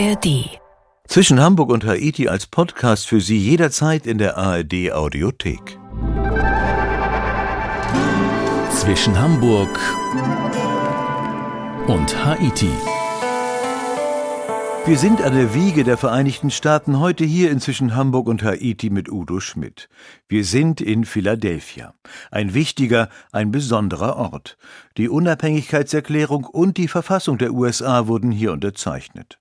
ARD. Zwischen Hamburg und Haiti als Podcast für Sie jederzeit in der ARD Audiothek. Zwischen Hamburg und Haiti. Wir sind an der Wiege der Vereinigten Staaten heute hier inzwischen Hamburg und Haiti mit Udo Schmidt. Wir sind in Philadelphia. Ein wichtiger, ein besonderer Ort. Die Unabhängigkeitserklärung und die Verfassung der USA wurden hier unterzeichnet.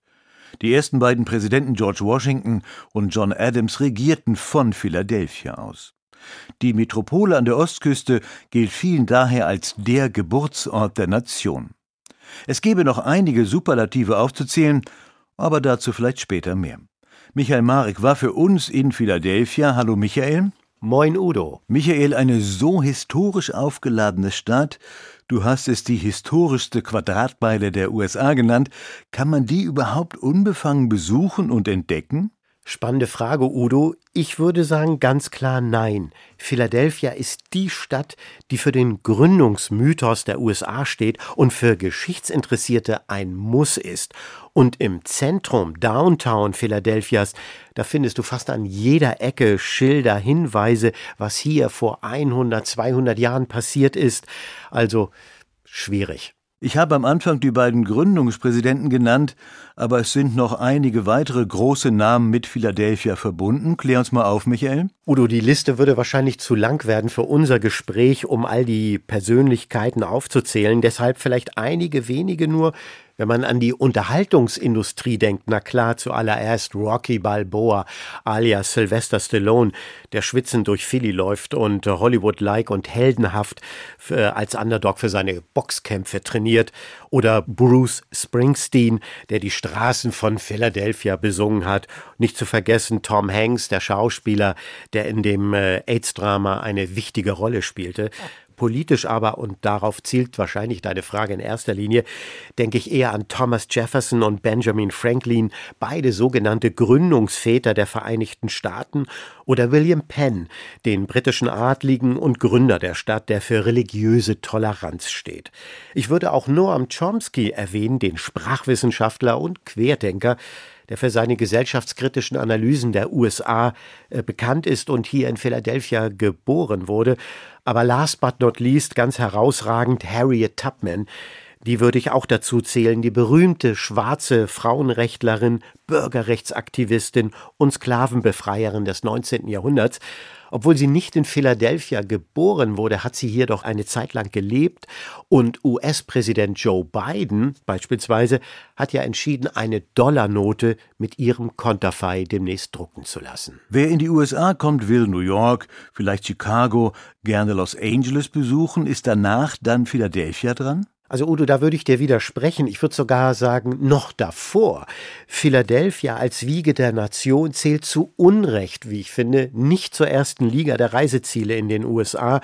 Die ersten beiden Präsidenten George Washington und John Adams regierten von Philadelphia aus. Die Metropole an der Ostküste gilt vielen daher als der Geburtsort der Nation. Es gäbe noch einige Superlative aufzuzählen, aber dazu vielleicht später mehr. Michael Marek war für uns in Philadelphia. Hallo Michael. Moin Udo. Michael, eine so historisch aufgeladene Stadt, du hast es die historischste Quadratmeile der USA genannt, kann man die überhaupt unbefangen besuchen und entdecken? Spannende Frage, Udo. Ich würde sagen ganz klar nein. Philadelphia ist die Stadt, die für den Gründungsmythos der USA steht und für Geschichtsinteressierte ein Muss ist. Und im Zentrum, Downtown Philadelphias, da findest du fast an jeder Ecke Schilder, Hinweise, was hier vor 100, 200 Jahren passiert ist. Also schwierig. Ich habe am Anfang die beiden Gründungspräsidenten genannt, aber es sind noch einige weitere große Namen mit Philadelphia verbunden. Klär uns mal auf, Michael. Udo, die Liste würde wahrscheinlich zu lang werden für unser Gespräch, um all die Persönlichkeiten aufzuzählen. Deshalb vielleicht einige wenige nur, wenn man an die Unterhaltungsindustrie denkt, na klar, zuallererst Rocky Balboa alias Sylvester Stallone, der schwitzend durch Philly läuft und Hollywood-like und heldenhaft äh, als Underdog für seine Boxkämpfe trainiert. Oder Bruce Springsteen, der die Straßen von Philadelphia besungen hat. Nicht zu vergessen Tom Hanks, der Schauspieler, der in dem äh, AIDS-Drama eine wichtige Rolle spielte. Politisch aber, und darauf zielt wahrscheinlich deine Frage in erster Linie, denke ich eher an Thomas Jefferson und Benjamin Franklin, beide sogenannte Gründungsväter der Vereinigten Staaten, oder William Penn, den britischen Adligen und Gründer der Stadt, der für religiöse Toleranz steht. Ich würde auch Noam Chomsky erwähnen, den Sprachwissenschaftler und Querdenker, der für seine gesellschaftskritischen Analysen der USA äh, bekannt ist und hier in Philadelphia geboren wurde. Aber last but not least ganz herausragend Harriet Tubman, die würde ich auch dazu zählen, die berühmte schwarze Frauenrechtlerin, Bürgerrechtsaktivistin und Sklavenbefreierin des 19. Jahrhunderts. Obwohl sie nicht in Philadelphia geboren wurde, hat sie hier doch eine Zeit lang gelebt und US-Präsident Joe Biden beispielsweise hat ja entschieden, eine Dollarnote mit ihrem Konterfei demnächst drucken zu lassen. Wer in die USA kommt, will New York, vielleicht Chicago, gerne Los Angeles besuchen. Ist danach dann Philadelphia dran? Also Udo, da würde ich dir widersprechen. Ich würde sogar sagen, noch davor. Philadelphia als Wiege der Nation zählt zu Unrecht, wie ich finde, nicht zur ersten Liga der Reiseziele in den USA.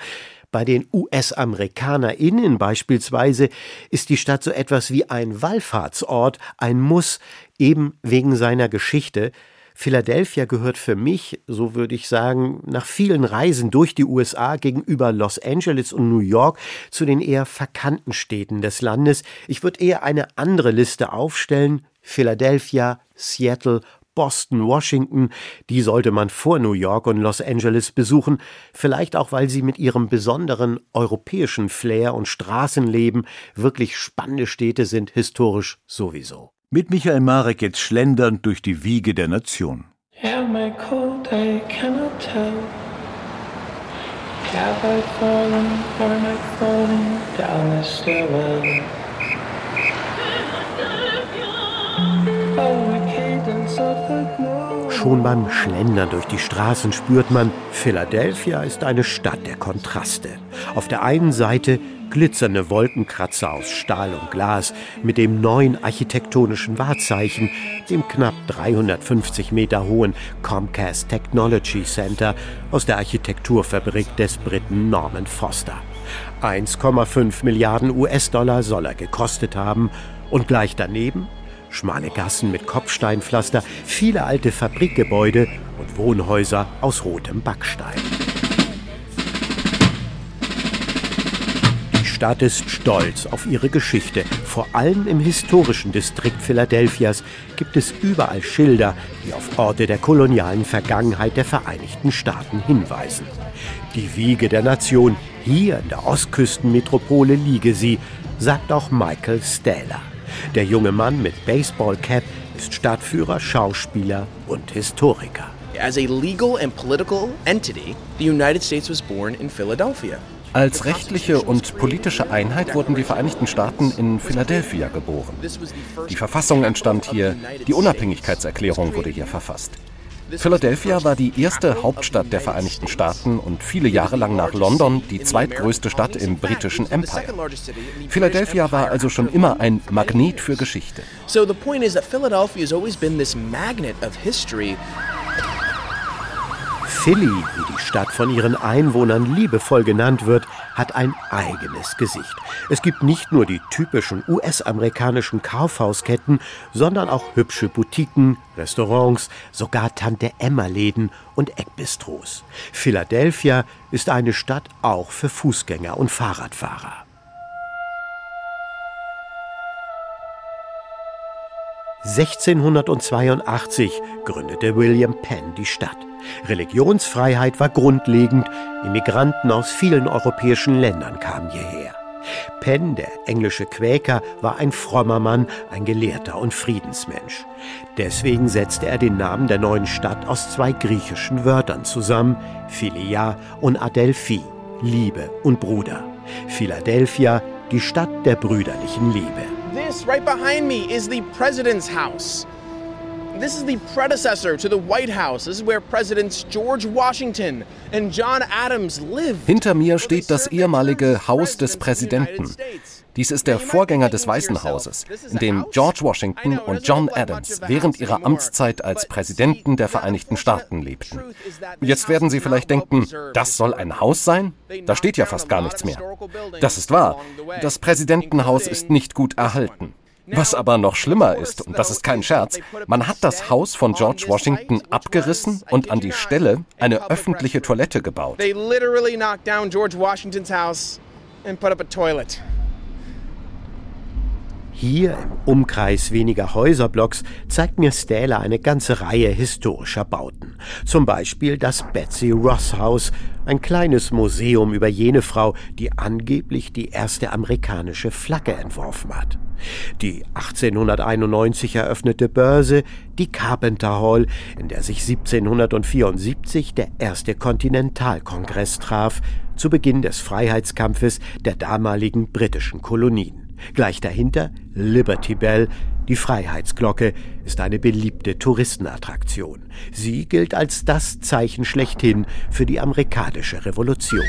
Bei den US-AmerikanerInnen beispielsweise ist die Stadt so etwas wie ein Wallfahrtsort, ein Muss, eben wegen seiner Geschichte. Philadelphia gehört für mich, so würde ich sagen, nach vielen Reisen durch die USA gegenüber Los Angeles und New York zu den eher verkannten Städten des Landes. Ich würde eher eine andere Liste aufstellen. Philadelphia, Seattle, Boston, Washington, die sollte man vor New York und Los Angeles besuchen, vielleicht auch weil sie mit ihrem besonderen europäischen Flair und Straßenleben wirklich spannende Städte sind, historisch sowieso. Mit Michael Marek jetzt schlendernd durch die Wiege der Nation. Yeah, my cold, I cannot tell. Have I fallen or am I falling down the stairwell? Oh, the cadence of the glow. Schon beim Schlendern durch die Straßen spürt man, Philadelphia ist eine Stadt der Kontraste. Auf der einen Seite glitzernde Wolkenkratzer aus Stahl und Glas mit dem neuen architektonischen Wahrzeichen, dem knapp 350 Meter hohen Comcast Technology Center aus der Architekturfabrik des Briten Norman Foster. 1,5 Milliarden US-Dollar soll er gekostet haben und gleich daneben schmale Gassen mit Kopfsteinpflaster, viele alte Fabrikgebäude und Wohnhäuser aus rotem Backstein. Stadt ist stolz auf ihre Geschichte. Vor allem im historischen Distrikt Philadelphias gibt es überall Schilder, die auf Orte der kolonialen Vergangenheit der Vereinigten Staaten hinweisen. Die Wiege der Nation, hier in der Ostküstenmetropole liege sie, sagt auch Michael Stähler. Der junge Mann mit Baseballcap ist Stadtführer, Schauspieler und Historiker. As a legal and political entity, the United States was born in Philadelphia. Als rechtliche und politische Einheit wurden die Vereinigten Staaten in Philadelphia geboren. Die Verfassung entstand hier, die Unabhängigkeitserklärung wurde hier verfasst. Philadelphia war die erste Hauptstadt der Vereinigten Staaten und viele Jahre lang nach London die zweitgrößte Stadt im britischen Empire. Philadelphia war also schon immer ein Magnet für Geschichte. So the point is that Philadelphia has always been this magnet of history. Philly, wie die Stadt von ihren Einwohnern liebevoll genannt wird, hat ein eigenes Gesicht. Es gibt nicht nur die typischen US-amerikanischen Kaufhausketten, sondern auch hübsche Boutiquen, Restaurants, sogar Tante Emma-Läden und Eckbistros. Philadelphia ist eine Stadt auch für Fußgänger und Fahrradfahrer. 1682 gründete William Penn die Stadt. Religionsfreiheit war grundlegend, Immigranten aus vielen europäischen Ländern kamen hierher. Penn, der englische Quäker, war ein frommer Mann, ein Gelehrter und Friedensmensch. Deswegen setzte er den Namen der neuen Stadt aus zwei griechischen Wörtern zusammen, Philia und Adelphi, Liebe und Bruder. Philadelphia, die Stadt der brüderlichen Liebe. This right behind me is the president's house. This is the predecessor to the White House. This is where Presidents George Washington and John Adams lived. Hinter mir steht das ehemalige Haus des Präsidenten. Dies ist der Vorgänger des Weißen Hauses, in dem George Washington und John Adams während ihrer Amtszeit als Präsidenten der Vereinigten Staaten lebten. Jetzt werden Sie vielleicht denken, das soll ein Haus sein? Da steht ja fast gar nichts mehr. Das ist wahr. Das Präsidentenhaus ist nicht gut erhalten. Was aber noch schlimmer ist, und das ist kein Scherz, man hat das Haus von George Washington abgerissen und an die Stelle eine öffentliche Toilette gebaut. Hier im Umkreis weniger Häuserblocks zeigt mir Stähler eine ganze Reihe historischer Bauten. Zum Beispiel das Betsy Ross Haus, ein kleines Museum über jene Frau, die angeblich die erste amerikanische Flagge entworfen hat. Die 1891 eröffnete Börse, die Carpenter Hall, in der sich 1774 der erste Kontinentalkongress traf, zu Beginn des Freiheitskampfes der damaligen britischen Kolonien. Gleich dahinter Liberty Bell, die Freiheitsglocke, ist eine beliebte Touristenattraktion. Sie gilt als das Zeichen schlechthin für die amerikanische Revolution.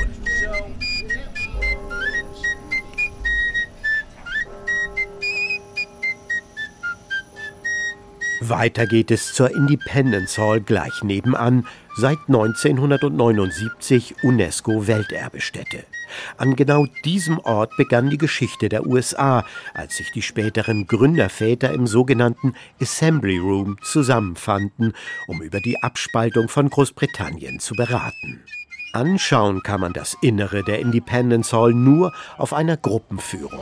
Weiter geht es zur Independence Hall gleich nebenan, seit 1979 UNESCO-Welterbestätte. An genau diesem Ort begann die Geschichte der USA, als sich die späteren Gründerväter im sogenannten Assembly Room zusammenfanden, um über die Abspaltung von Großbritannien zu beraten. Anschauen kann man das Innere der Independence Hall nur auf einer Gruppenführung.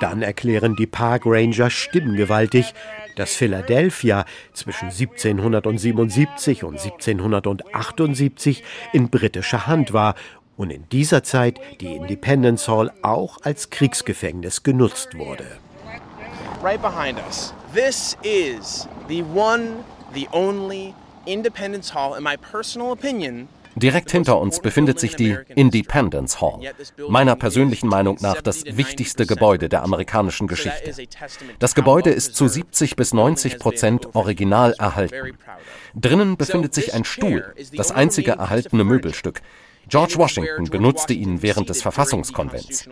Dann erklären die Park Ranger stimmgewaltig, dass Philadelphia zwischen 1777 und 1778 in britischer Hand war und in dieser Zeit die Independence Hall auch als Kriegsgefängnis genutzt wurde. Right behind us. This is the one, the only Independence Hall, in my personal opinion, Direkt hinter uns befindet sich die Independence Hall, meiner persönlichen Meinung nach das wichtigste Gebäude der amerikanischen Geschichte. Das Gebäude ist zu 70 bis 90 Prozent original erhalten. Drinnen befindet sich ein Stuhl, das einzige erhaltene Möbelstück. George Washington benutzte ihn während des Verfassungskonvents.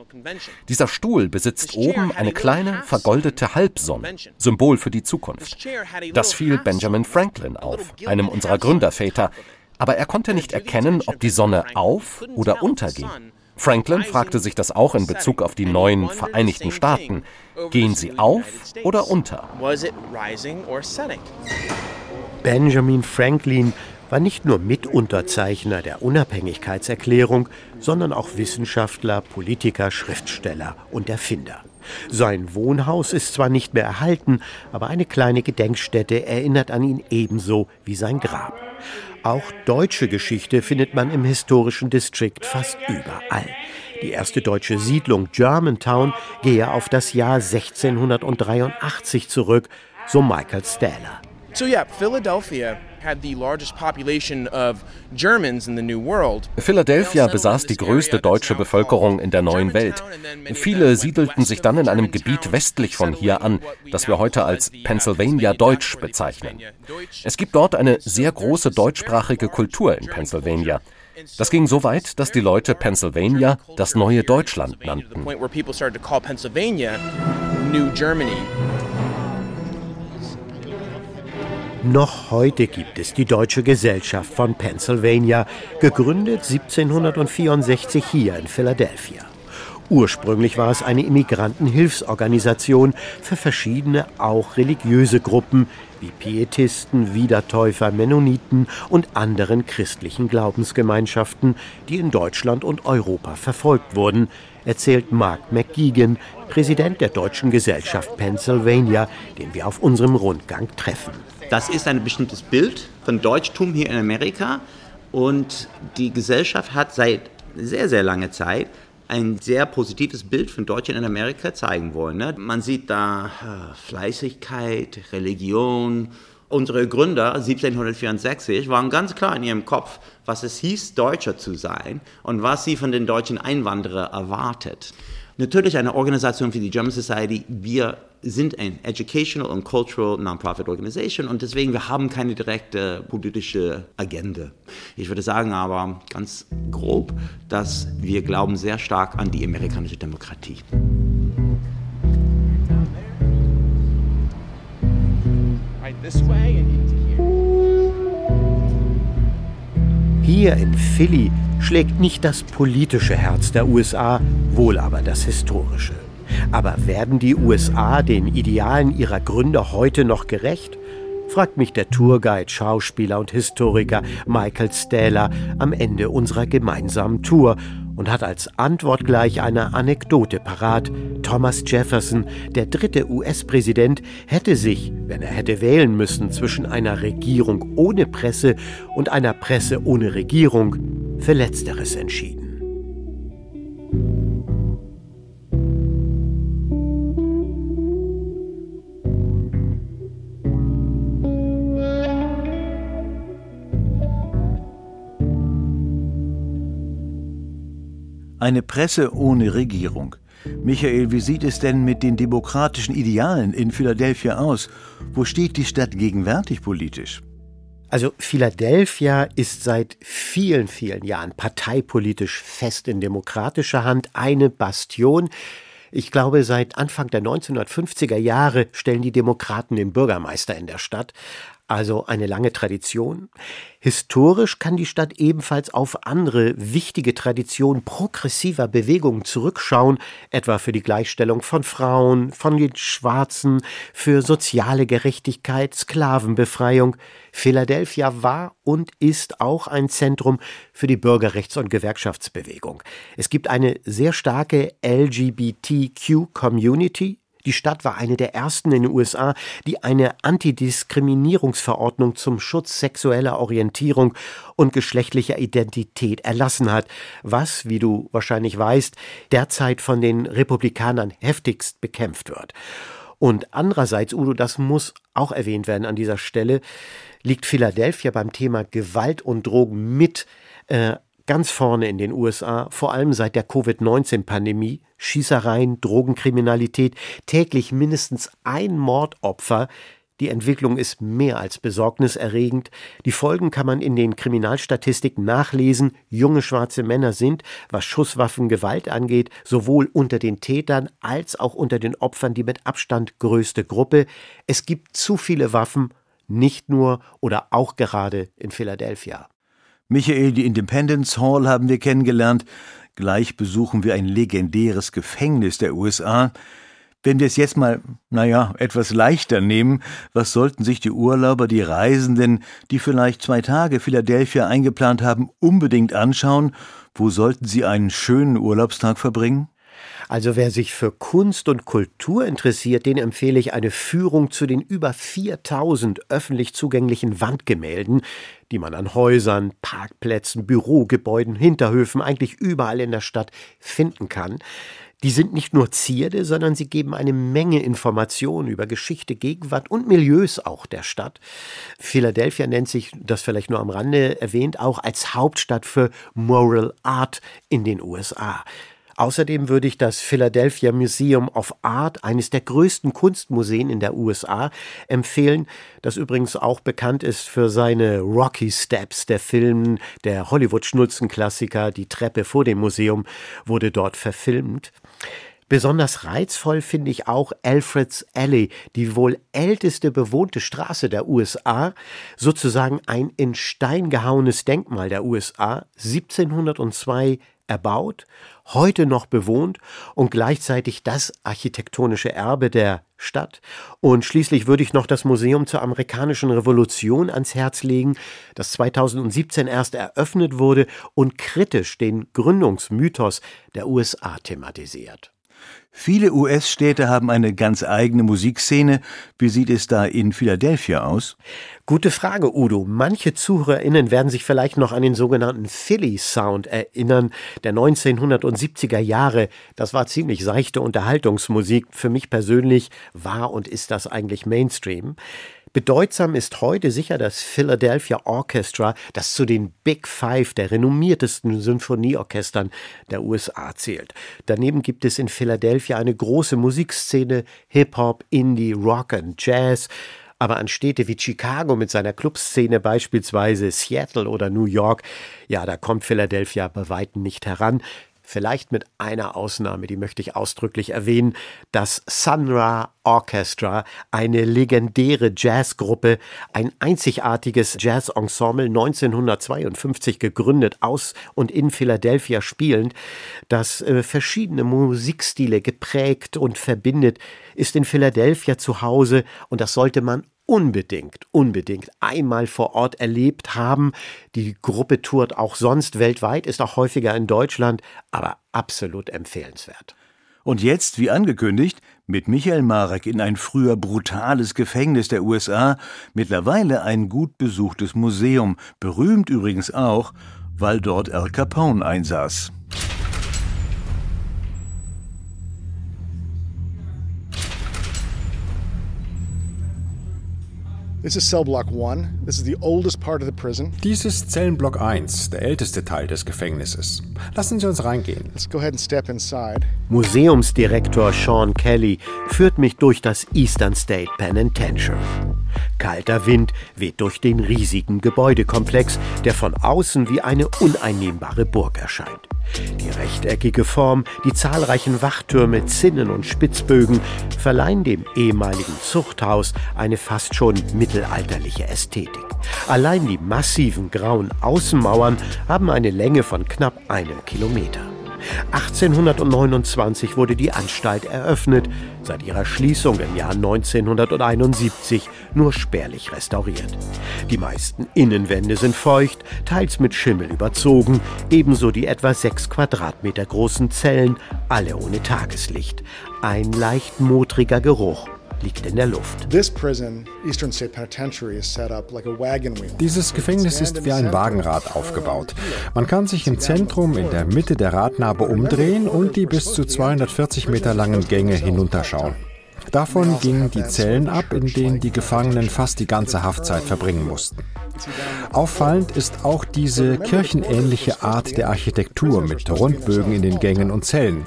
Dieser Stuhl besitzt oben eine kleine vergoldete Halbsonne, Symbol für die Zukunft. Das fiel Benjamin Franklin auf, einem unserer Gründerväter, aber er konnte nicht erkennen, ob die Sonne auf oder unterging. Franklin fragte sich das auch in Bezug auf die neuen Vereinigten Staaten. Gehen sie auf oder unter? Benjamin Franklin war nicht nur Mitunterzeichner der Unabhängigkeitserklärung, sondern auch Wissenschaftler, Politiker, Schriftsteller und Erfinder. Sein Wohnhaus ist zwar nicht mehr erhalten, aber eine kleine Gedenkstätte erinnert an ihn ebenso wie sein Grab. Auch deutsche Geschichte findet man im historischen Distrikt fast überall. Die erste deutsche Siedlung Germantown gehe auf das Jahr 1683 zurück, so Michael Stähler. So yeah, Philadelphia Philadelphia besaß die größte deutsche Bevölkerung in der neuen Welt. Viele siedelten sich dann in einem Gebiet westlich von hier an, das wir heute als Pennsylvania Deutsch bezeichnen. Es gibt dort eine sehr große deutschsprachige Kultur in Pennsylvania. Das ging so weit, dass die Leute Pennsylvania das neue Deutschland nannten. Noch heute gibt es die Deutsche Gesellschaft von Pennsylvania, gegründet 1764 hier in Philadelphia. Ursprünglich war es eine Immigrantenhilfsorganisation für verschiedene, auch religiöse Gruppen wie Pietisten, Wiedertäufer, Mennoniten und anderen christlichen Glaubensgemeinschaften, die in Deutschland und Europa verfolgt wurden, erzählt Mark McGeegan, Präsident der Deutschen Gesellschaft Pennsylvania, den wir auf unserem Rundgang treffen. Das ist ein bestimmtes Bild von Deutschtum hier in Amerika und die Gesellschaft hat seit sehr, sehr langer Zeit ein sehr positives Bild von Deutschland in Amerika zeigen wollen. Ne? Man sieht da äh, Fleißigkeit, Religion. Unsere Gründer 1764 waren ganz klar in ihrem Kopf, was es hieß, Deutscher zu sein und was sie von den deutschen Einwanderern erwartet. Natürlich eine Organisation wie die German Society, wir sind ein Educational und Cultural Non-Profit Organization und deswegen wir haben keine direkte politische Agenda. Ich würde sagen aber ganz grob, dass wir glauben sehr stark an die amerikanische Demokratie. Hier in Philly schlägt nicht das politische Herz der USA, wohl aber das historische. Aber werden die USA den Idealen ihrer Gründer heute noch gerecht? fragt mich der Tourguide, Schauspieler und Historiker Michael Stähler am Ende unserer gemeinsamen Tour und hat als Antwort gleich eine Anekdote parat. Thomas Jefferson, der dritte US-Präsident, hätte sich, wenn er hätte wählen müssen zwischen einer Regierung ohne Presse und einer Presse ohne Regierung, für letzteres entschieden. Eine Presse ohne Regierung. Michael, wie sieht es denn mit den demokratischen Idealen in Philadelphia aus? Wo steht die Stadt gegenwärtig politisch? Also Philadelphia ist seit vielen, vielen Jahren parteipolitisch fest in demokratischer Hand, eine Bastion. Ich glaube, seit Anfang der 1950er Jahre stellen die Demokraten den Bürgermeister in der Stadt also eine lange Tradition. Historisch kann die Stadt ebenfalls auf andere wichtige Traditionen progressiver Bewegungen zurückschauen, etwa für die Gleichstellung von Frauen, von den Schwarzen, für soziale Gerechtigkeit, Sklavenbefreiung. Philadelphia war und ist auch ein Zentrum für die Bürgerrechts- und Gewerkschaftsbewegung. Es gibt eine sehr starke LGBTQ-Community, die Stadt war eine der ersten in den USA, die eine Antidiskriminierungsverordnung zum Schutz sexueller Orientierung und geschlechtlicher Identität erlassen hat, was, wie du wahrscheinlich weißt, derzeit von den Republikanern heftigst bekämpft wird. Und andererseits, Udo, das muss auch erwähnt werden an dieser Stelle, liegt Philadelphia beim Thema Gewalt und Drogen mit äh, ganz vorne in den USA, vor allem seit der Covid-19-Pandemie, Schießereien, Drogenkriminalität, täglich mindestens ein Mordopfer. Die Entwicklung ist mehr als besorgniserregend. Die Folgen kann man in den Kriminalstatistiken nachlesen. Junge schwarze Männer sind, was Schusswaffengewalt angeht, sowohl unter den Tätern als auch unter den Opfern die mit Abstand größte Gruppe. Es gibt zu viele Waffen, nicht nur oder auch gerade in Philadelphia. Michael, die Independence Hall haben wir kennengelernt. Gleich besuchen wir ein legendäres Gefängnis der USA. Wenn wir es jetzt mal, naja, etwas leichter nehmen, was sollten sich die Urlauber, die Reisenden, die vielleicht zwei Tage Philadelphia eingeplant haben, unbedingt anschauen? Wo sollten sie einen schönen Urlaubstag verbringen? Also wer sich für Kunst und Kultur interessiert, den empfehle ich eine Führung zu den über 4000 öffentlich zugänglichen Wandgemälden, die man an Häusern, Parkplätzen, Bürogebäuden, Hinterhöfen, eigentlich überall in der Stadt finden kann. Die sind nicht nur Zierde, sondern sie geben eine Menge Informationen über Geschichte, Gegenwart und Milieus auch der Stadt. Philadelphia nennt sich, das vielleicht nur am Rande erwähnt, auch als Hauptstadt für Moral Art in den USA. Außerdem würde ich das Philadelphia Museum of Art, eines der größten Kunstmuseen in der USA, empfehlen, das übrigens auch bekannt ist für seine Rocky Steps. Der Film, der Hollywood-Schnulzenklassiker Die Treppe vor dem Museum, wurde dort verfilmt. Besonders reizvoll finde ich auch Alfred's Alley, die wohl älteste bewohnte Straße der USA, sozusagen ein in Stein gehauenes Denkmal der USA, 1702 erbaut, heute noch bewohnt und gleichzeitig das architektonische Erbe der Stadt. Und schließlich würde ich noch das Museum zur amerikanischen Revolution ans Herz legen, das 2017 erst eröffnet wurde und kritisch den Gründungsmythos der USA thematisiert. Viele US-Städte haben eine ganz eigene Musikszene. Wie sieht es da in Philadelphia aus? Gute Frage, Udo. Manche ZuhörerInnen werden sich vielleicht noch an den sogenannten Philly Sound erinnern, der 1970er Jahre. Das war ziemlich seichte Unterhaltungsmusik. Für mich persönlich war und ist das eigentlich Mainstream. Bedeutsam ist heute sicher das Philadelphia Orchestra, das zu den Big Five der renommiertesten Symphonieorchestern der USA zählt. Daneben gibt es in Philadelphia eine große Musikszene, Hip-Hop, Indie, Rock und Jazz. Aber an Städte wie Chicago mit seiner Clubszene beispielsweise, Seattle oder New York, ja, da kommt Philadelphia bei weitem nicht heran. Vielleicht mit einer Ausnahme, die möchte ich ausdrücklich erwähnen, das Sun Ra Orchestra, eine legendäre Jazzgruppe, ein einzigartiges Jazzensemble 1952 gegründet, aus und in Philadelphia spielend, das äh, verschiedene Musikstile geprägt und verbindet, ist in Philadelphia zu Hause und das sollte man unbedingt, unbedingt einmal vor Ort erlebt haben. Die Gruppe tourt auch sonst weltweit, ist auch häufiger in Deutschland, aber absolut empfehlenswert. Und jetzt, wie angekündigt, mit Michael Marek in ein früher brutales Gefängnis der USA, mittlerweile ein gut besuchtes Museum, berühmt übrigens auch, weil dort Al Capone einsaß. This is cell block 1. This is the oldest part of the prison. Dies ist Zellenblock 1, der älteste Teil des Gefängnisses. Lassen Sie uns reingehen. Let's go ahead and step inside. Museumsdirektor Sean Kelly führt mich durch das Eastern State Penitentiary. Kalter Wind weht durch den riesigen Gebäudekomplex, der von außen wie eine uneinnehmbare Burg erscheint. Die rechteckige Form, die zahlreichen Wachtürme, Zinnen und Spitzbögen verleihen dem ehemaligen Zuchthaus eine fast schon mittelalterliche Ästhetik. Allein die massiven grauen Außenmauern haben eine Länge von knapp einem Kilometer. 1829 wurde die Anstalt eröffnet, seit ihrer Schließung im Jahr 1971 nur spärlich restauriert. Die meisten Innenwände sind feucht, teils mit Schimmel überzogen, ebenso die etwa sechs Quadratmeter großen Zellen, alle ohne Tageslicht. Ein leicht modriger Geruch liegt in der Luft. Dieses Gefängnis ist wie ein Wagenrad aufgebaut. Man kann sich im Zentrum in der Mitte der Radnabe umdrehen und die bis zu 240 Meter langen Gänge hinunterschauen. Davon gingen die Zellen ab, in denen die Gefangenen fast die ganze Haftzeit verbringen mussten. Auffallend ist auch diese kirchenähnliche Art der Architektur mit Rundbögen in den Gängen und Zellen.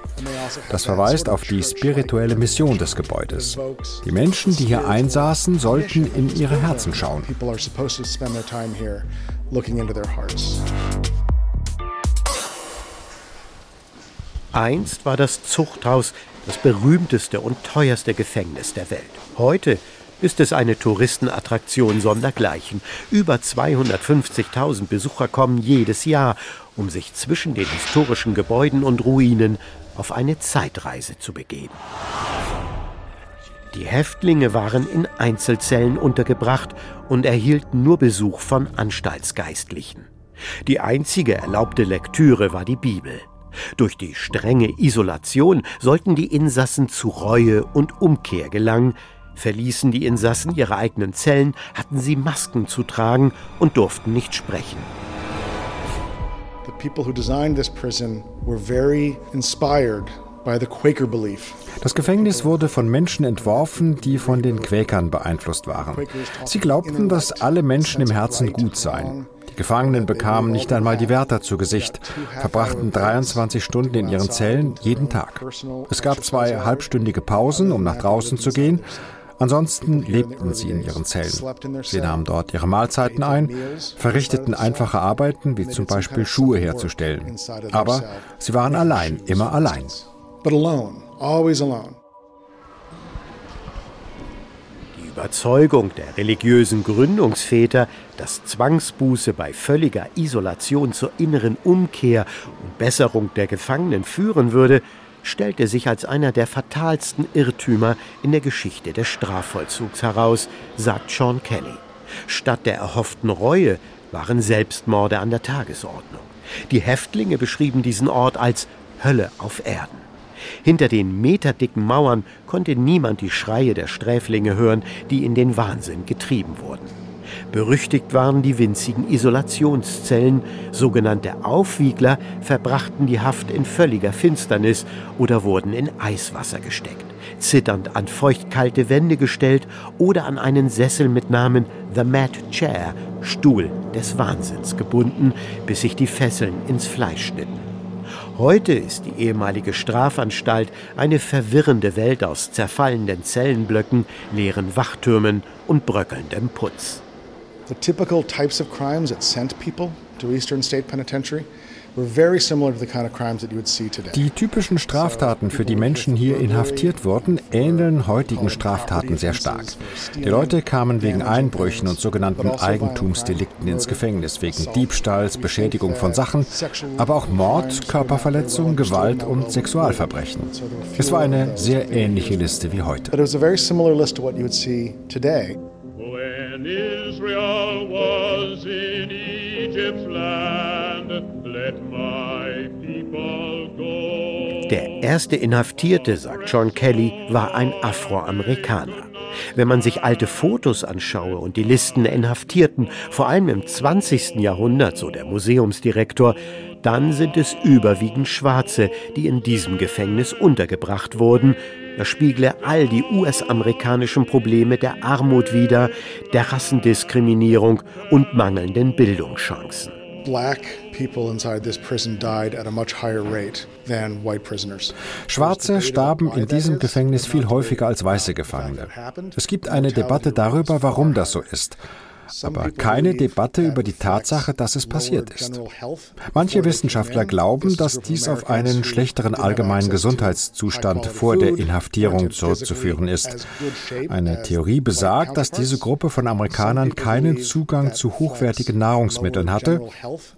Das verweist auf die spirituelle Mission des Gebäudes. Die Menschen, die hier einsaßen, sollten in ihre Herzen schauen. Einst war das Zuchthaus das berühmteste und teuerste Gefängnis der Welt. Heute ist es eine Touristenattraktion sondergleichen. Über 250.000 Besucher kommen jedes Jahr, um sich zwischen den historischen Gebäuden und Ruinen auf eine Zeitreise zu begeben. Die Häftlinge waren in Einzelzellen untergebracht und erhielten nur Besuch von Anstaltsgeistlichen. Die einzige erlaubte Lektüre war die Bibel. Durch die strenge Isolation sollten die Insassen zu Reue und Umkehr gelangen, verließen die Insassen ihre eigenen Zellen, hatten sie Masken zu tragen und durften nicht sprechen. The people who designed this prison were very inspired by the Quaker belief. Das Gefängnis wurde von Menschen entworfen, die von den Quäkern beeinflusst waren. Sie glaubten, dass alle Menschen im Herzen gut seien. Gefangenen bekamen nicht einmal die Wärter zu Gesicht, verbrachten 23 Stunden in ihren Zellen jeden Tag. Es gab zwei halbstündige Pausen, um nach draußen zu gehen, Ansonsten lebten sie in ihren Zellen. Sie nahmen dort ihre Mahlzeiten ein, verrichteten einfache Arbeiten, wie zum Beispiel Schuhe herzustellen. Aber sie waren allein, immer allein. Die Überzeugung der religiösen Gründungsväter, dass Zwangsbuße bei völliger Isolation zur inneren Umkehr und Besserung der Gefangenen führen würde, stellte sich als einer der fatalsten Irrtümer in der Geschichte des Strafvollzugs heraus, sagt Sean Kelly. Statt der erhofften Reue waren Selbstmorde an der Tagesordnung. Die Häftlinge beschrieben diesen Ort als Hölle auf Erden. Hinter den meterdicken Mauern konnte niemand die Schreie der Sträflinge hören, die in den Wahnsinn getrieben wurden. Berüchtigt waren die winzigen Isolationszellen, sogenannte Aufwiegler verbrachten die Haft in völliger Finsternis oder wurden in Eiswasser gesteckt, zitternd an feuchtkalte Wände gestellt oder an einen Sessel mit Namen The Mad Chair, Stuhl des Wahnsinns gebunden, bis sich die Fesseln ins Fleisch schnitten. Heute ist die ehemalige Strafanstalt eine verwirrende Welt aus zerfallenden Zellenblöcken, leeren Wachtürmen und bröckelndem Putz. The typical types of crimes that sent people to Eastern State Penitentiary were very similar to the kind of crimes that you would see today. Die typischen Straftaten, für die Menschen hier inhaftiert wurden, ähneln heutigen Straftaten sehr stark. Die Leute kamen wegen Einbrüchen und sogenannten Eigentumsdelikten ins Gefängnis, wegen Diebstahls, Beschädigung von Sachen, aber auch Mord, Körperverletzung, Gewalt und Sexualverbrechen. Es war eine sehr ähnliche Liste wie heute. But it was a very similar list to what you would see today. When Israel was in Egypt's land, erste Inhaftierte, sagt John Kelly, war ein Afroamerikaner. Wenn man sich alte Fotos anschaue und die Listen der Inhaftierten, vor allem im 20. Jahrhundert, so der Museumsdirektor, dann sind es überwiegend Schwarze, die in diesem Gefängnis untergebracht wurden. Er spiegle all die US-amerikanischen Probleme der Armut wider, der Rassendiskriminierung und mangelnden Bildungschancen. Black people inside this prison died at a much higher rate than white prisoners. Schwarze starben in diesem Gefängnis viel häufiger als weiße Gefangene. Es gibt eine Debatte darüber, warum das so ist aber keine Debatte über die Tatsache, dass es passiert ist. Manche Wissenschaftler glauben, dass dies auf einen schlechteren allgemeinen Gesundheitszustand vor der Inhaftierung zurückzuführen ist. Eine Theorie besagt, dass diese Gruppe von Amerikanern keinen Zugang zu hochwertigen Nahrungsmitteln hatte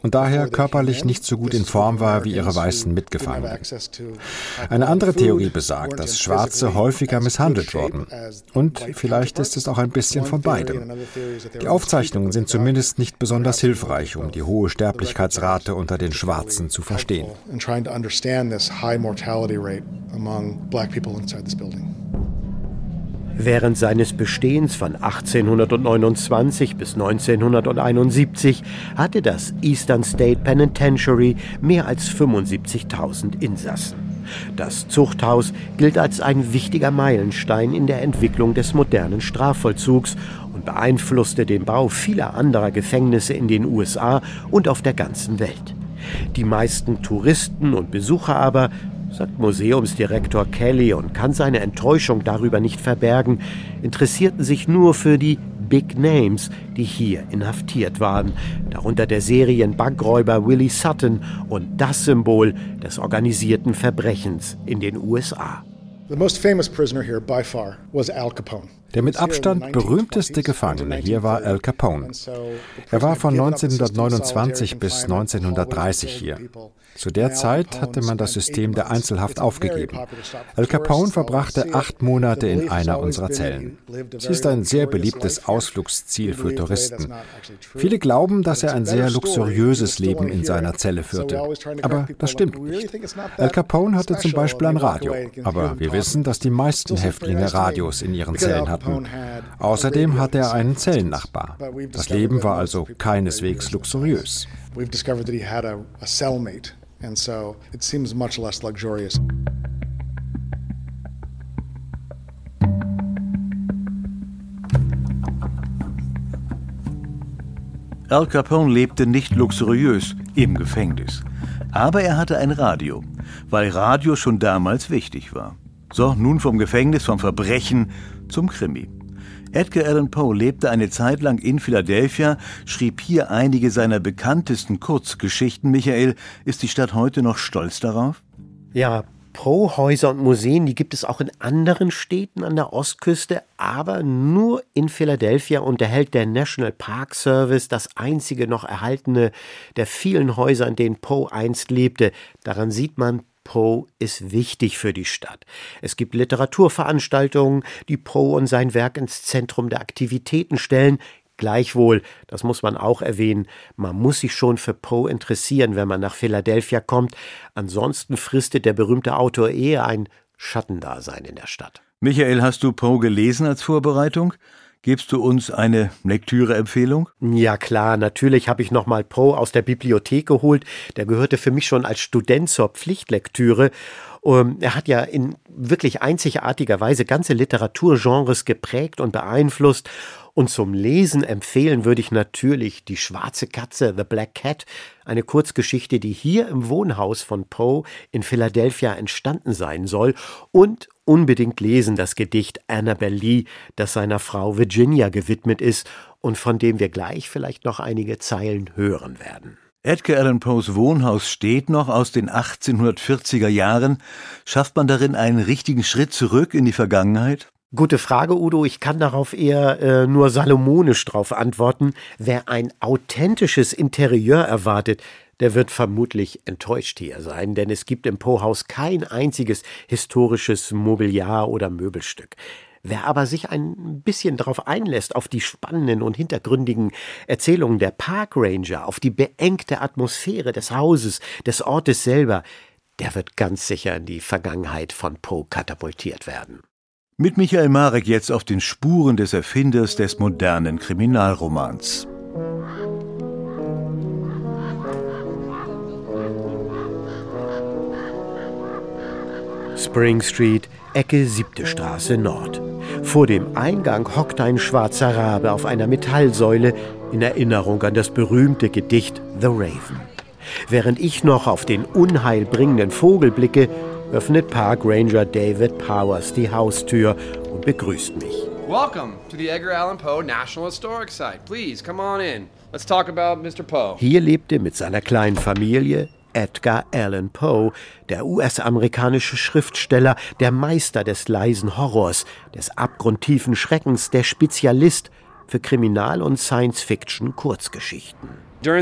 und daher körperlich nicht so gut in Form war wie ihre weißen Mitgefangenen. Eine andere Theorie besagt, dass Schwarze häufiger misshandelt wurden. Und vielleicht ist es auch ein bisschen von beidem. Die Aufzeichnungen sind zumindest nicht besonders hilfreich, um die hohe Sterblichkeitsrate unter den Schwarzen zu verstehen. Während seines Bestehens von 1829 bis 1971 hatte das Eastern State Penitentiary mehr als 75.000 Insassen. Das Zuchthaus gilt als ein wichtiger Meilenstein in der Entwicklung des modernen Strafvollzugs beeinflusste den Bau vieler anderer Gefängnisse in den USA und auf der ganzen Welt. Die meisten Touristen und Besucher aber, sagt Museumsdirektor Kelly und kann seine Enttäuschung darüber nicht verbergen, interessierten sich nur für die Big Names, die hier inhaftiert waren, darunter der Serienbankräuber Willie Sutton und das Symbol des organisierten Verbrechens in den USA. The most famous prisoner here by far was Al Capone. Der mit Abstand berühmteste Gefangene hier war Al Capone. Er war von 1929 bis 1930 hier. Zu der Zeit hatte man das System der Einzelhaft aufgegeben. Al Capone verbrachte acht Monate in einer unserer Zellen. Sie ist ein sehr beliebtes Ausflugsziel für Touristen. Viele glauben, dass er ein sehr luxuriöses Leben in seiner Zelle führte. Aber das stimmt nicht. Al Capone hatte zum Beispiel ein Radio. Aber wir wissen, dass die meisten Häftlinge Radios in ihren Zellen hatten. Außerdem hatte er einen Zellennachbar. Das Leben war also keineswegs luxuriös. We've discovered that he had a, a cellmate, and so it seems much less luxurious. Al Capone lebte nicht luxuriös im Gefängnis. Aber er hatte ein Radio, weil Radio schon damals wichtig war. So, nun vom Gefängnis, vom Verbrechen zum Krimi. Edgar Allan Poe lebte eine Zeit lang in Philadelphia, schrieb hier einige seiner bekanntesten Kurzgeschichten. Michael, ist die Stadt heute noch stolz darauf? Ja, Poe-Häuser und Museen, die gibt es auch in anderen Städten an der Ostküste, aber nur in Philadelphia unterhält der National Park Service das einzige noch erhaltene der vielen Häuser, in denen Poe einst lebte. Daran sieht man, Poe ist wichtig für die Stadt. Es gibt Literaturveranstaltungen, die Poe und sein Werk ins Zentrum der Aktivitäten stellen. Gleichwohl, das muss man auch erwähnen, man muss sich schon für Poe interessieren, wenn man nach Philadelphia kommt. Ansonsten fristet der berühmte Autor eher ein Schattendasein in der Stadt. Michael, hast du Poe gelesen als Vorbereitung? Gibst du uns eine Lektüreempfehlung? Ja klar, natürlich habe ich nochmal Poe aus der Bibliothek geholt. Der gehörte für mich schon als Student zur Pflichtlektüre. Um, er hat ja in wirklich einzigartiger Weise ganze Literaturgenres geprägt und beeinflusst. Und zum Lesen empfehlen würde ich natürlich Die schwarze Katze, The Black Cat, eine Kurzgeschichte, die hier im Wohnhaus von Poe in Philadelphia entstanden sein soll, und unbedingt lesen das Gedicht Annabel Lee, das seiner Frau Virginia gewidmet ist und von dem wir gleich vielleicht noch einige Zeilen hören werden. Edgar Allan Poes Wohnhaus steht noch aus den 1840er Jahren. Schafft man darin einen richtigen Schritt zurück in die Vergangenheit? Gute Frage, Udo. Ich kann darauf eher äh, nur salomonisch drauf antworten. Wer ein authentisches Interieur erwartet, der wird vermutlich enttäuscht hier sein, denn es gibt im Pohaus kein einziges historisches Mobiliar oder Möbelstück. Wer aber sich ein bisschen darauf einlässt, auf die spannenden und hintergründigen Erzählungen der Park Ranger, auf die beengte Atmosphäre des Hauses, des Ortes selber, der wird ganz sicher in die Vergangenheit von Poe katapultiert werden. Mit Michael Marek jetzt auf den Spuren des Erfinders des modernen Kriminalromans. Spring Street, Ecke Siebte Straße Nord. Vor dem Eingang hockt ein schwarzer Rabe auf einer Metallsäule in Erinnerung an das berühmte Gedicht The Raven. Während ich noch auf den unheilbringenden Vogel blicke, öffnet Park Ranger David Powers die Haustür und begrüßt mich. Welcome to the Edgar Allan Poe National Historic Site. Please come on in. Let's talk about Mr. Poe. Hier lebte mit seiner kleinen Familie Edgar Allan Poe, der US-amerikanische Schriftsteller, der Meister des leisen Horrors, des abgrundtiefen Schreckens, der Spezialist für Kriminal- und Science-Fiction-Kurzgeschichten. In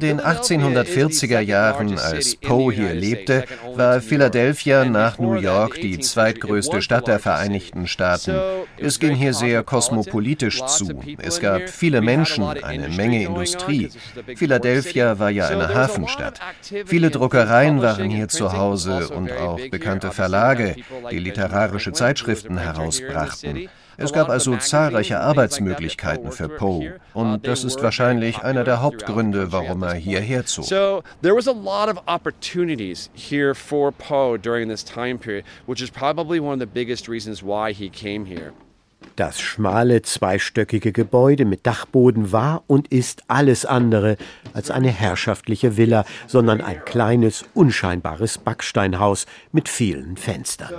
den 1840er Jahren, als Poe hier lebte, war Philadelphia nach New York die zweitgrößte Stadt der Vereinigten Staaten. Es ging hier sehr kosmopolitisch zu. Es gab viele Menschen, eine Menge Industrie. Philadelphia war ja eine Hafenstadt. Viele Druckereien waren hier zu Hause und auch bekannte Verlage, die literarische Zeitschriften herausbrachten. Es gab also zahlreiche Arbeitsmöglichkeiten für Poe und das ist wahrscheinlich einer der Hauptgründe, warum er hierher zog. Poe during this time period, which is probably one of the biggest reasons why he came here. Das schmale zweistöckige Gebäude mit Dachboden war und ist alles andere als eine herrschaftliche Villa, sondern ein kleines, unscheinbares Backsteinhaus mit vielen Fenstern.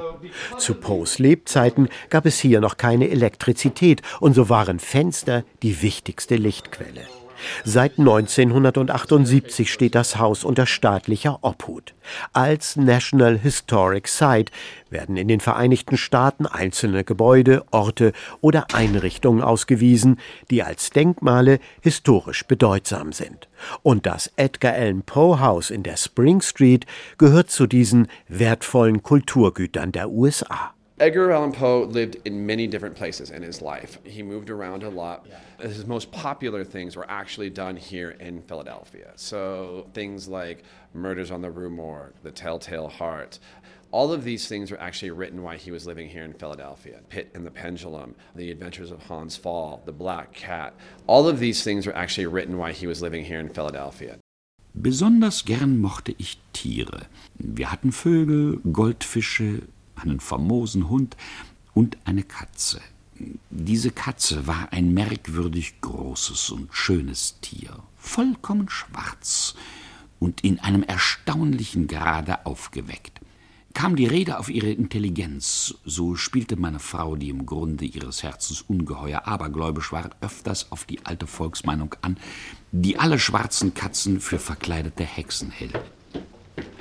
Zu Poes Lebzeiten gab es hier noch keine Elektrizität und so waren Fenster die wichtigste Lichtquelle. Seit 1978 steht das Haus unter staatlicher Obhut. Als National Historic Site werden in den Vereinigten Staaten einzelne Gebäude, Orte oder Einrichtungen ausgewiesen, die als Denkmale historisch bedeutsam sind. Und das Edgar Allan Poe Haus in der Spring Street gehört zu diesen wertvollen Kulturgütern der USA. Edgar Allan Poe lived in many different places in his life. He moved around a lot. His most popular things were actually done here in Philadelphia. So things like Murders on the Rue Morgue, The Telltale Heart. All of these things were actually written while he was living here in Philadelphia. Pit and the Pendulum, The Adventures of Hans Fall, The Black Cat. All of these things were actually written while he was living here in Philadelphia. Besonders gern mochte ich Tiere. Wir hatten Vögel, Goldfische, einen famosen Hund und eine Katze. Diese Katze war ein merkwürdig großes und schönes Tier, vollkommen schwarz und in einem erstaunlichen Grade aufgeweckt. Kam die Rede auf ihre Intelligenz, so spielte meine Frau, die im Grunde ihres Herzens ungeheuer abergläubisch war, öfters auf die alte Volksmeinung an, die alle schwarzen Katzen für verkleidete Hexen hält.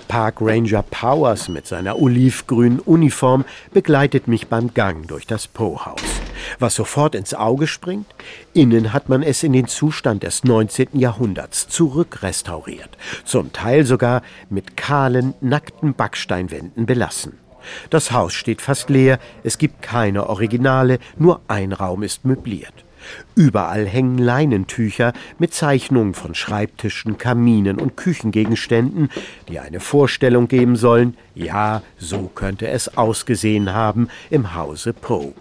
Park Ranger Powers mit seiner olivgrünen Uniform begleitet mich beim Gang durch das Poe-Haus. Was sofort ins Auge springt? Innen hat man es in den Zustand des 19. Jahrhunderts zurückrestauriert, zum Teil sogar mit kahlen, nackten Backsteinwänden belassen. Das Haus steht fast leer, es gibt keine Originale, nur ein Raum ist möbliert. Überall hängen Leinentücher mit Zeichnungen von Schreibtischen, Kaminen und Küchengegenständen, die eine Vorstellung geben sollen, ja, so könnte es ausgesehen haben im Hause Poe.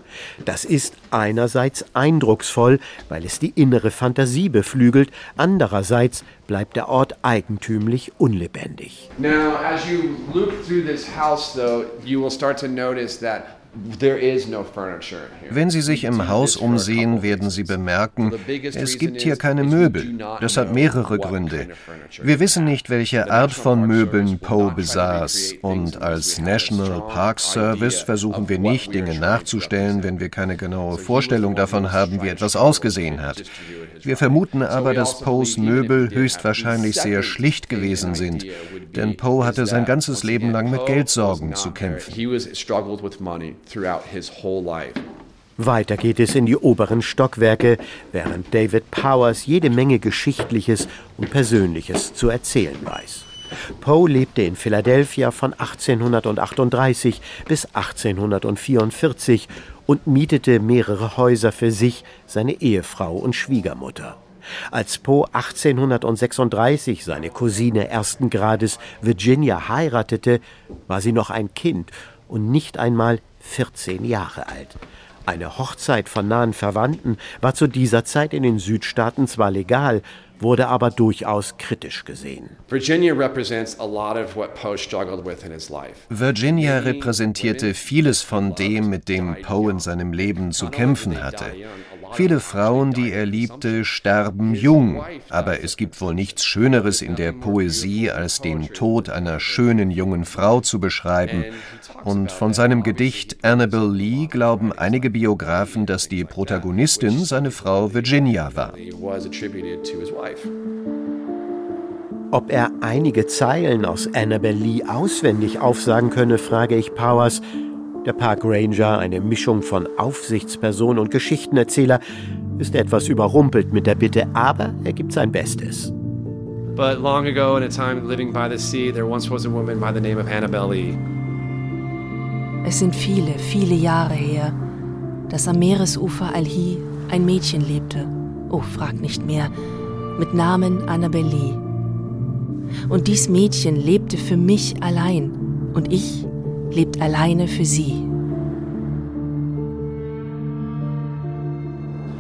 Das ist einerseits eindrucksvoll, weil es die innere Fantasie beflügelt, andererseits bleibt der Ort eigentümlich unlebendig. Now, as you look through this house, though, you will start to notice that wenn Sie sich im Haus umsehen, werden Sie bemerken, es gibt hier keine Möbel. Das hat mehrere Gründe. Wir wissen nicht, welche Art von Möbeln Poe besaß. Und als National Park Service versuchen wir nicht, Dinge nachzustellen, wenn wir keine genaue Vorstellung davon haben, wie etwas ausgesehen hat. Wir vermuten aber, dass Poes Möbel höchstwahrscheinlich sehr schlicht gewesen sind, denn Poe hatte sein ganzes Leben lang mit Geldsorgen zu kämpfen. Weiter geht es in die oberen Stockwerke, während David Powers jede Menge Geschichtliches und Persönliches zu erzählen weiß. Poe lebte in Philadelphia von 1838 bis 1844 und mietete mehrere Häuser für sich, seine Ehefrau und Schwiegermutter. Als Poe 1836 seine Cousine ersten Grades Virginia heiratete, war sie noch ein Kind und nicht einmal 14 Jahre alt. Eine Hochzeit von nahen Verwandten war zu dieser Zeit in den Südstaaten zwar legal, wurde aber durchaus kritisch gesehen. Virginia repräsentierte vieles von dem, mit dem Poe in seinem Leben zu kämpfen hatte. Viele Frauen, die er liebte, sterben jung, aber es gibt wohl nichts Schöneres in der Poesie, als den Tod einer schönen jungen Frau zu beschreiben. Und von seinem Gedicht Annabel Lee glauben einige Biografen, dass die Protagonistin seine Frau Virginia war. Ob er einige Zeilen aus Annabel Lee auswendig aufsagen könne, frage ich Powers, der Park Ranger, eine Mischung von Aufsichtsperson und Geschichtenerzähler, ist etwas überrumpelt mit der Bitte, aber er gibt sein Bestes. But long ago in a time living by the sea, there once was a woman by the name of Annabelle Lee. Es sind viele, viele Jahre her, dass am Meeresufer Alhi ein Mädchen lebte. Oh, frag nicht mehr. Mit Namen Annabelle Lee. Und dies Mädchen lebte für mich allein und ich lebt alleine für sie.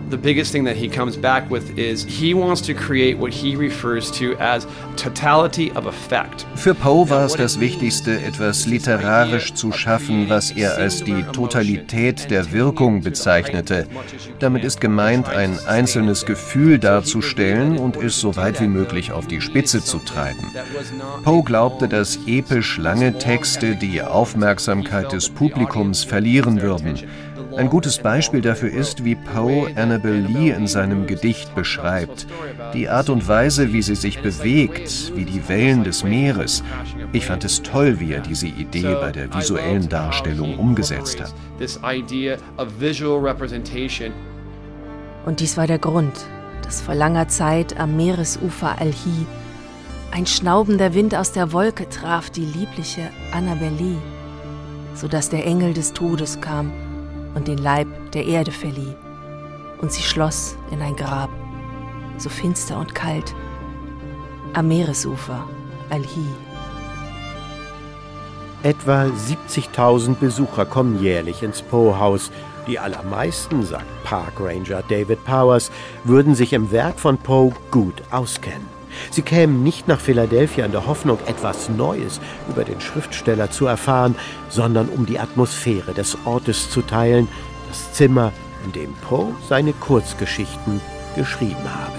The biggest thing that he comes back with is he wants to create what he refers to as totality of effect. Für Poe war es das Wichtigste, etwas literarisch zu schaffen, was er als die Totalität der Wirkung bezeichnete. Damit ist gemeint, ein einzelnes Gefühl darzustellen und es so weit wie möglich auf die Spitze zu treiben. Poe glaubte, dass episch lange Texte die Aufmerksamkeit des Publikums verlieren würden. Ein gutes Beispiel dafür ist, wie Poe Anna Annabel Lee in seinem Gedicht beschreibt. Die Art und Weise, wie sie sich bewegt, wie die Wellen des Meeres. Ich fand es toll, wie er diese Idee bei der visuellen Darstellung umgesetzt hat. Und dies war der Grund, dass vor langer Zeit am Meeresufer Alhi ein schnaubender Wind aus der Wolke traf die liebliche Annabel Lee, sodass der Engel des Todes kam und den Leib der Erde verlieh, und sie schloss in ein Grab, so finster und kalt, am Meeresufer Alhi. Etwa 70.000 Besucher kommen jährlich ins Poe-Haus. Die allermeisten, sagt Park Ranger David Powers, würden sich im Werk von Poe gut auskennen. Sie kämen nicht nach Philadelphia in der Hoffnung, etwas Neues über den Schriftsteller zu erfahren, sondern um die Atmosphäre des Ortes zu teilen, das Zimmer, in dem Poe seine Kurzgeschichten geschrieben habe.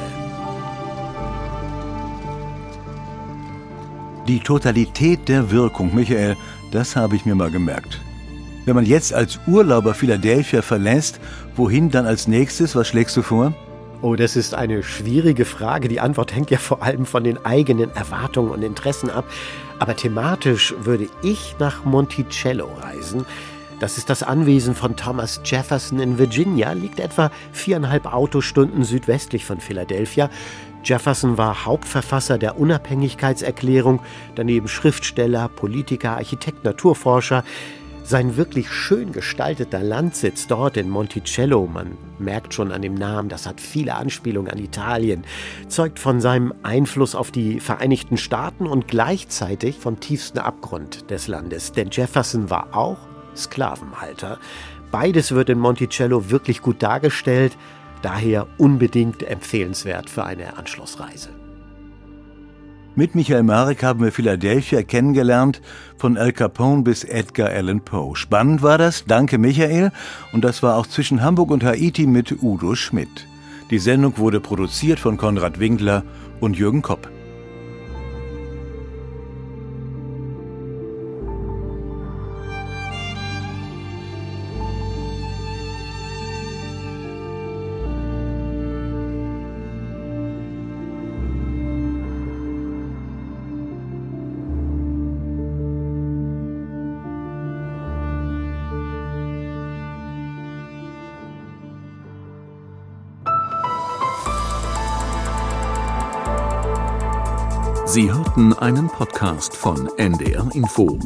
Die Totalität der Wirkung, Michael, das habe ich mir mal gemerkt. Wenn man jetzt als Urlauber Philadelphia verlässt, wohin dann als nächstes? Was schlägst du vor? Oh, das ist eine schwierige Frage. Die Antwort hängt ja vor allem von den eigenen Erwartungen und Interessen ab. Aber thematisch würde ich nach Monticello reisen. Das ist das Anwesen von Thomas Jefferson in Virginia, liegt etwa viereinhalb Autostunden südwestlich von Philadelphia. Jefferson war Hauptverfasser der Unabhängigkeitserklärung, daneben Schriftsteller, Politiker, Architekt, Naturforscher. Sein wirklich schön gestalteter Landsitz dort in Monticello, man merkt schon an dem Namen, das hat viele Anspielungen an Italien, zeugt von seinem Einfluss auf die Vereinigten Staaten und gleichzeitig vom tiefsten Abgrund des Landes. Denn Jefferson war auch Sklavenhalter. Beides wird in Monticello wirklich gut dargestellt, daher unbedingt empfehlenswert für eine Anschlussreise. Mit Michael Marek haben wir Philadelphia kennengelernt, von Al Capone bis Edgar Allan Poe. Spannend war das, danke Michael. Und das war auch zwischen Hamburg und Haiti mit Udo Schmidt. Die Sendung wurde produziert von Konrad Winkler und Jürgen Kopp. Sie hörten einen Podcast von NDR Info.